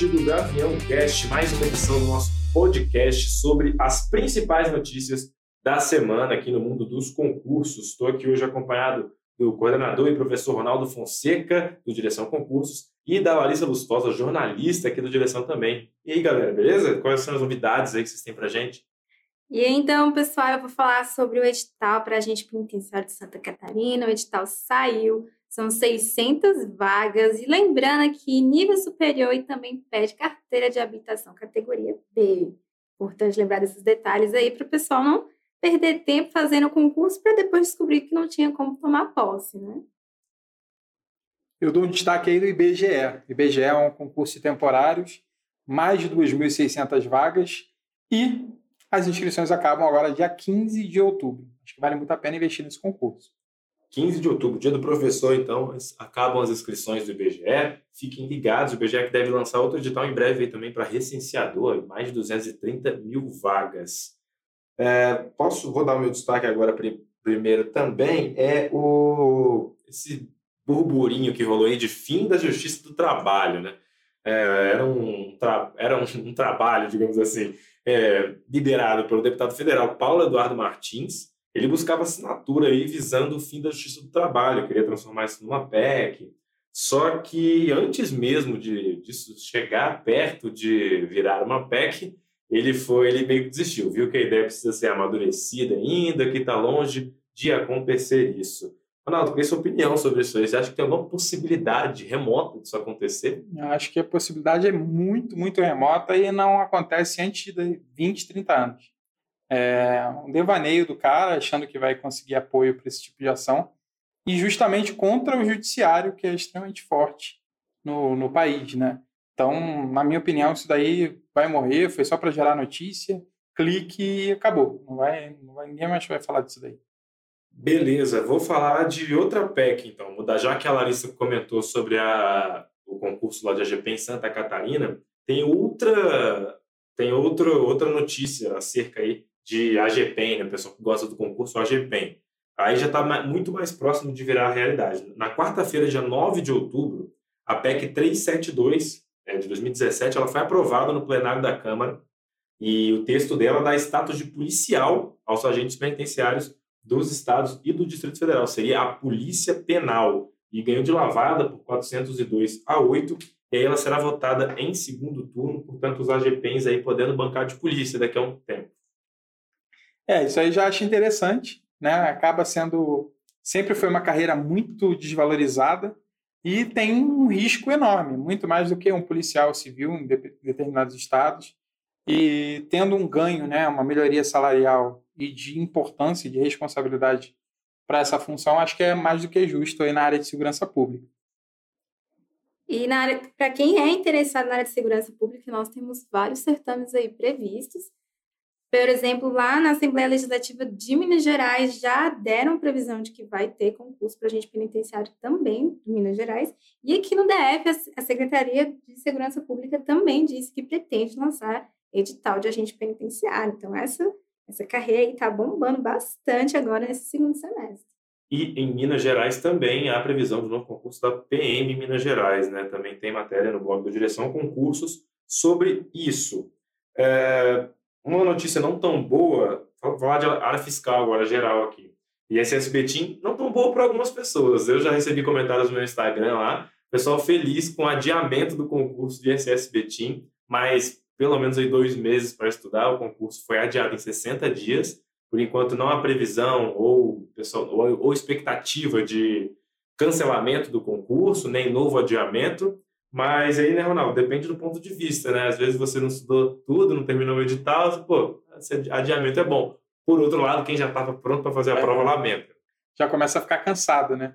ouvinte do Gavião Cast, mais uma edição do nosso podcast sobre as principais notícias da semana aqui no mundo dos concursos. Estou aqui hoje acompanhado do coordenador e professor Ronaldo Fonseca, do Direção Concursos, e da Larissa Lustosa, jornalista aqui do Direção também. E aí, galera, beleza? Quais são as novidades aí que vocês têm pra gente? E então, pessoal, eu vou falar sobre o edital para a gente penitenciário de Santa Catarina. O edital saiu, são 600 vagas. E lembrando que nível superior e também pede carteira de habitação, categoria B. Importante lembrar desses detalhes aí para o pessoal não perder tempo fazendo o concurso para depois descobrir que não tinha como tomar posse, né? Eu dou um destaque aí do IBGE. O IBGE é um concurso de temporários, mais de 2.600 vagas e as inscrições acabam agora dia 15 de outubro. Acho que vale muito a pena investir nesse concurso. 15 de outubro, dia do professor, então, acabam as inscrições do IBGE. Fiquem ligados, o IBGE que deve lançar outro edital em breve também para recenseador, mais de 230 mil vagas. É, posso, vou dar o meu destaque agora primeiro também, é o, esse burburinho que rolou aí de fim da justiça do trabalho, né? É, era um, tra era um, um, trabalho, digamos assim, é, liderado pelo deputado federal Paulo Eduardo Martins. Ele buscava assinatura aí visando o fim da justiça do trabalho, queria transformar isso numa PEC. Só que antes mesmo de disso chegar perto de virar uma PEC, ele foi, ele meio que desistiu, viu que a ideia precisa ser amadurecida ainda, que está longe de acontecer isso. Ronaldo, queria sua opinião sobre isso. Você acha que tem alguma possibilidade remota disso acontecer? Eu acho que a possibilidade é muito, muito remota e não acontece antes de 20, 30 anos. É um devaneio do cara achando que vai conseguir apoio para esse tipo de ação e justamente contra o judiciário, que é extremamente forte no, no país, né? Então, na minha opinião, isso daí vai morrer, foi só para gerar notícia, clique e acabou. Não vai, não vai, ninguém mais vai falar disso daí. Beleza, vou falar de outra PEC, então. Já que a Larissa comentou sobre a, o concurso lá de AGP em Santa Catarina, tem outra tem outro, outra notícia acerca aí de AGPEM, né? pessoal que gosta do concurso AGPEM. Aí já está muito mais próximo de virar a realidade. Na quarta-feira, dia 9 de outubro, a PEC 372, é, de 2017, ela foi aprovada no plenário da Câmara e o texto dela dá status de policial aos agentes penitenciários dos estados e do Distrito Federal. Seria a Polícia Penal. E ganhou de lavada por 402 a 8. E aí ela será votada em segundo turno, portanto, os AGPs aí podendo bancar de polícia daqui a um tempo. É, isso aí já acho interessante, né? Acaba sendo. Sempre foi uma carreira muito desvalorizada e tem um risco enorme, muito mais do que um policial civil em determinados estados. E tendo um ganho, né, uma melhoria salarial e de importância e de responsabilidade para essa função, acho que é mais do que justo aí na área de segurança pública. E para quem é interessado na área de segurança pública, nós temos vários certames aí previstos. Por exemplo, lá na Assembleia Legislativa de Minas Gerais já deram previsão de que vai ter concurso para agente penitenciário também de Minas Gerais. E aqui no DF, a Secretaria de Segurança Pública também disse que pretende lançar edital de agente penitenciário. Então, essa essa carreira aí está bombando bastante agora nesse segundo semestre. E em Minas Gerais também há previsão de novo concurso da PM Minas Gerais, né? Também tem matéria no blog da Direção Concursos sobre isso. É, uma notícia não tão boa, vou falar de área fiscal agora, geral aqui. ISS Betim, não tão boa para algumas pessoas. Eu já recebi comentários no meu Instagram lá, pessoal feliz com o adiamento do concurso de ISS Betim, mas pelo menos aí dois meses para estudar. O concurso foi adiado em 60 dias. Por enquanto, não há previsão ou, pessoal, ou, ou expectativa de cancelamento do concurso, nem novo adiamento. Mas aí, né, Ronaldo, depende do ponto de vista, né? Às vezes você não estudou tudo, não terminou o edital, você, pô, esse adiamento é bom. Por outro lado, quem já estava pronto para fazer a é. prova lamenta. Já começa a ficar cansado, né?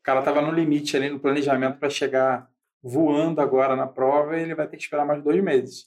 O cara estava no limite ali no planejamento para chegar voando agora na prova e ele vai ter que esperar mais dois meses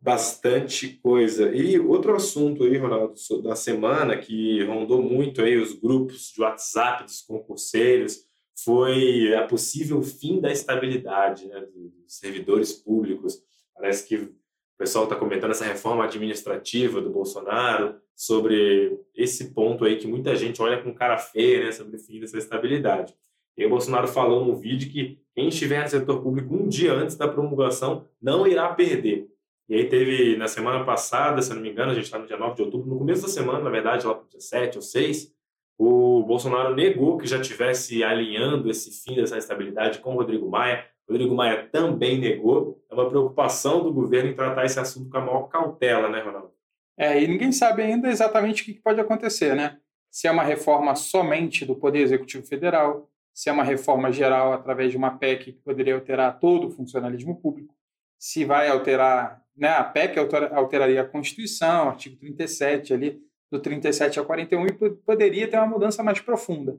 bastante coisa. E outro assunto aí, Ronaldo, da semana que rondou muito aí os grupos de WhatsApp dos concurseiros foi a possível fim da estabilidade né, dos servidores públicos. Parece que o pessoal está comentando essa reforma administrativa do Bolsonaro sobre esse ponto aí que muita gente olha com cara feia, né, sobre o fim dessa estabilidade. E o Bolsonaro falou no vídeo que quem estiver no setor público um dia antes da promulgação não irá perder. E aí teve, na semana passada, se não me engano, a gente está no dia 9 de outubro, no começo da semana, na verdade, lá para o dia 7 ou 6, o Bolsonaro negou que já tivesse alinhando esse fim dessa estabilidade com o Rodrigo Maia. Rodrigo Maia também negou. É uma preocupação do governo em tratar esse assunto com a maior cautela, né, Ronaldo? É, e ninguém sabe ainda exatamente o que pode acontecer, né? Se é uma reforma somente do Poder Executivo Federal, se é uma reforma geral através de uma PEC que poderia alterar todo o funcionalismo público, se vai alterar né, a PEC alteraria a Constituição, artigo 37 ali, do 37 ao 41, e poderia ter uma mudança mais profunda.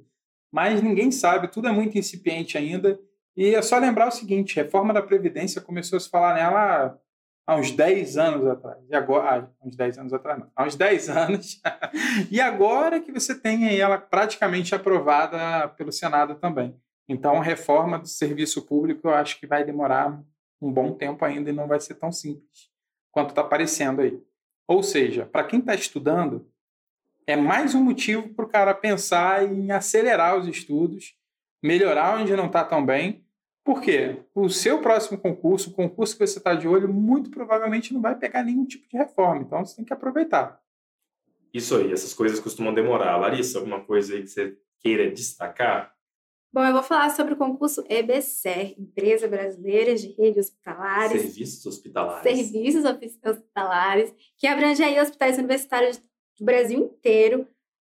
Mas ninguém sabe, tudo é muito incipiente ainda. E é só lembrar o seguinte: reforma da Previdência começou a se falar nela há uns 10 anos atrás. E agora, ah, uns 10 anos atrás, não, há uns 10 anos. e agora que você tem ela praticamente aprovada pelo Senado também. Então, a reforma do serviço público eu acho que vai demorar um bom tempo ainda e não vai ser tão simples quanto está aparecendo aí. Ou seja, para quem está estudando, é mais um motivo para o cara pensar em acelerar os estudos, melhorar onde não está tão bem. Por quê? O seu próximo concurso, o concurso que você está de olho, muito provavelmente não vai pegar nenhum tipo de reforma. Então você tem que aproveitar. Isso aí, essas coisas costumam demorar. Larissa, alguma coisa aí que você queira destacar? Bom, eu vou falar sobre o concurso EBSER, Empresa Brasileira de Rede Hospitalares. Serviços Hospitalares. Serviços Hospitalares, que abrange aí hospitais universitários do Brasil inteiro.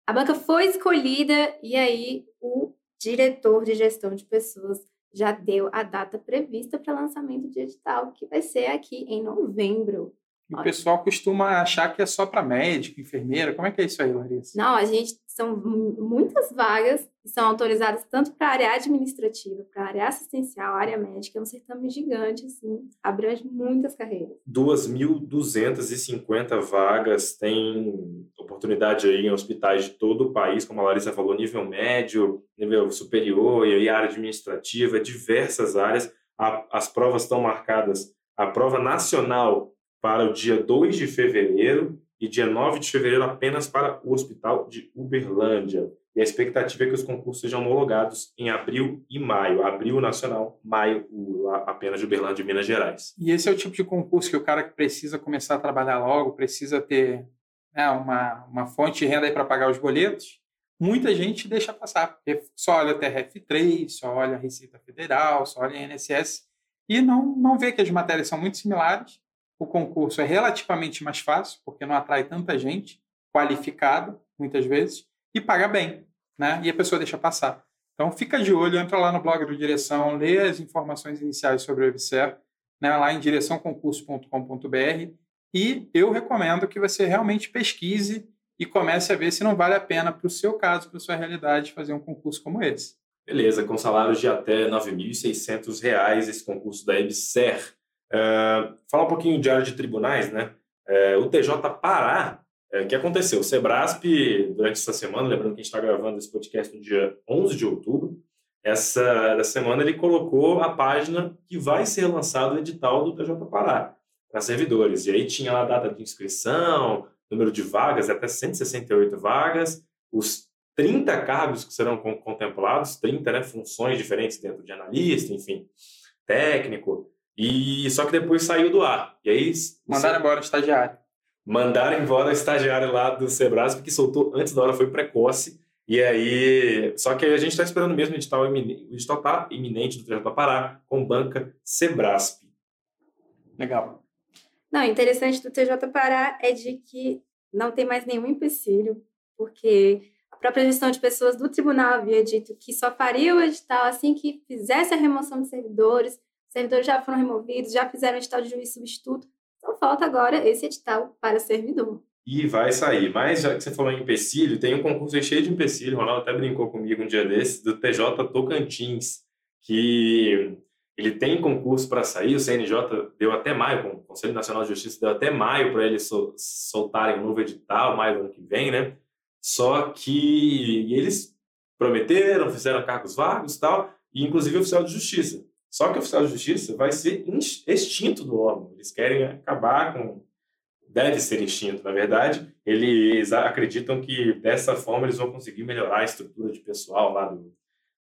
A banca foi escolhida e aí o diretor de gestão de pessoas já deu a data prevista para lançamento de edital, que vai ser aqui em novembro. E o pessoal costuma achar que é só para médico, enfermeira. Como é que é isso aí, Larissa? Não, a gente são muitas vagas que são autorizadas tanto para a área administrativa, para a área assistencial, área médica. É um certame gigante, assim, abrange muitas carreiras. 2.250 vagas, tem oportunidade aí em hospitais de todo o país, como a Larissa falou, nível médio, nível superior, e aí área administrativa, diversas áreas. as provas estão marcadas, a prova nacional para o dia 2 de fevereiro e dia 9 de fevereiro apenas para o Hospital de Uberlândia. E a expectativa é que os concursos sejam homologados em abril e maio. Abril nacional, maio apenas de Uberlândia e Minas Gerais. E esse é o tipo de concurso que o cara que precisa começar a trabalhar logo, precisa ter né, uma, uma fonte de renda para pagar os boletos, muita gente deixa passar, porque só olha a TRF3, só olha a Receita Federal, só olha a INSS, e não, não vê que as matérias são muito similares o concurso é relativamente mais fácil, porque não atrai tanta gente qualificada, muitas vezes, e paga bem, né? E a pessoa deixa passar. Então, fica de olho, entra lá no blog do Direção, lê as informações iniciais sobre o EBSER, né, lá em direçãoconcurso.com.br, e eu recomendo que você realmente pesquise e comece a ver se não vale a pena para o seu caso, para a sua realidade, fazer um concurso como esse. Beleza, com salários de até R$ 9.600, esse concurso da EBSER. Uh, falar um pouquinho de área de tribunais, né? Uh, o TJ Pará, o uh, que aconteceu? O Sebrasp, durante essa semana, lembrando que a gente está gravando esse podcast no dia 11 de outubro, essa, essa semana ele colocou a página que vai ser lançado o edital do TJ Pará para servidores. E aí tinha lá a data de inscrição, número de vagas, até 168 vagas, os 30 cargos que serão contemplados, 30 né, funções diferentes dentro de analista, enfim, técnico, e só que depois saiu do ar. E aí. Mandaram embora o estagiário. Mandaram embora o estagiário lá do Sebrasp, que soltou antes da hora, foi precoce. E aí. Só que aí a gente está esperando mesmo o edital, iminente, o edital tá iminente do TJ Pará, com banca Sebrasp. Legal. Não, interessante do TJ Pará é de que não tem mais nenhum empecilho, porque a própria gestão de pessoas do tribunal havia dito que só faria o edital assim que fizesse a remoção de servidores, servidores já foram removidos, já fizeram edital de juiz substituto, então falta agora esse edital para servidor. E vai sair. Mas já que você falou em empecilho, tem um concurso cheio de empecilho, o Ronaldo até brincou comigo um dia desses, do TJ Tocantins, que ele tem concurso para sair, o CNJ deu até maio, o Conselho Nacional de Justiça deu até maio para eles soltarem um novo edital, mais ano que vem, né? Só que eles prometeram, fizeram cargos vagos e tal, e inclusive oficial de justiça. Só que o oficial de justiça vai ser extinto do órgão. Eles querem acabar com. Deve ser extinto, na verdade. Eles acreditam que dessa forma eles vão conseguir melhorar a estrutura de pessoal lá do,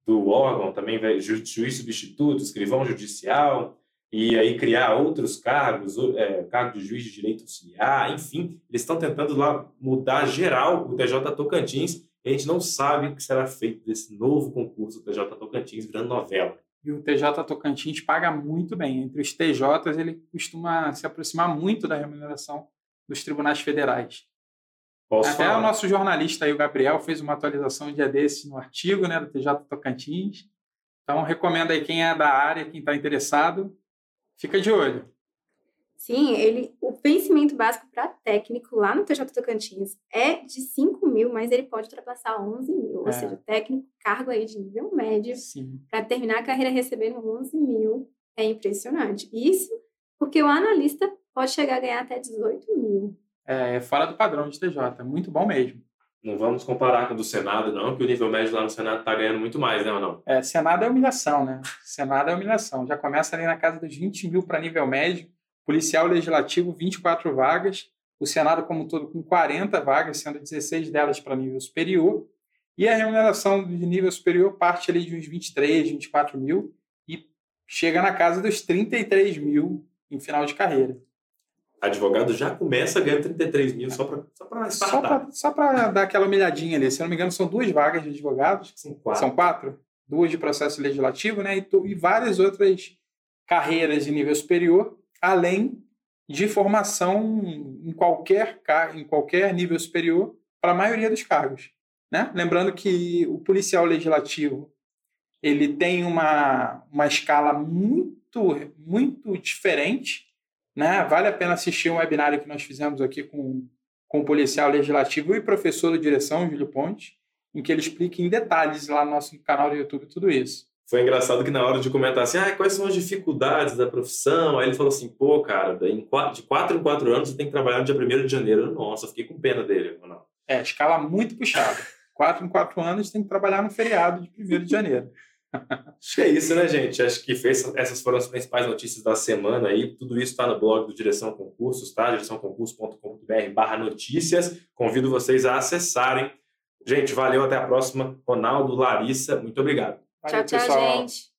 do órgão, também ju juiz substituto, escrivão judicial, e aí criar outros cargos, é, cargo de juiz de direito auxiliar, enfim, eles estão tentando lá mudar geral o TJ Tocantins, e a gente não sabe o que será feito desse novo concurso do TJ Tocantins virando novela. E o TJ Tocantins paga muito bem. Entre os TJs, ele costuma se aproximar muito da remuneração dos tribunais federais. Posso Até falar? o nosso jornalista aí, o Gabriel, fez uma atualização um dia desse no artigo né, do TJ Tocantins. Então, recomendo aí quem é da área, quem está interessado, fica de olho. Sim, ele, o vencimento básico para técnico lá no TJ Tocantins é de 5 mil, mas ele pode ultrapassar 11 mil. É. Ou seja, técnico, cargo aí de nível médio, para terminar a carreira recebendo 11 mil, é impressionante. Isso porque o analista pode chegar a ganhar até 18 mil. É, é fora do padrão de TJ, muito bom mesmo. Não vamos comparar com o do Senado, não, que o nível médio lá no Senado está ganhando muito mais, né, ou não? É, Senado é humilhação, né? Senado é humilhação. Já começa ali na casa dos 20 mil para nível médio, policial legislativo, 24 vagas, o Senado como um todo com 40 vagas, sendo 16 delas para nível superior, e a remuneração de nível superior parte ali de uns 23, 24 mil e chega na casa dos 33 mil em final de carreira advogado já começa ganhando 33 mil só para só Só para dar aquela humilhadinha ali. Se não me engano, são duas vagas de advogados. São quatro. São quatro. Duas de processo legislativo, né? E, e várias outras carreiras de nível superior, além de formação em qualquer, em qualquer nível superior para a maioria dos cargos. Né? Lembrando que o policial legislativo ele tem uma, uma escala muito, muito diferente né? Vale a pena assistir um webinário que nós fizemos aqui com, com o policial legislativo e professor de direção, Júlio Ponte, em que ele explica em detalhes lá no nosso canal do YouTube tudo isso. Foi engraçado que na hora de comentar assim, ah, quais são as dificuldades da profissão, aí ele falou assim, pô, cara, de quatro em quatro anos você tem que trabalhar no dia 1 de janeiro. Nossa, fiquei com pena dele. Não. É, escala muito puxada. quatro em quatro anos tem que trabalhar no feriado de 1 de janeiro. Acho que é isso, né, gente? Acho que fez, essas foram as principais notícias da semana aí. Tudo isso está no blog do Direção Concursos, tá? direçãoconcurso.com.br barra notícias. Convido vocês a acessarem. Gente, valeu, até a próxima. Ronaldo, Larissa, muito obrigado. Valeu, tchau, tchau, pessoal. gente.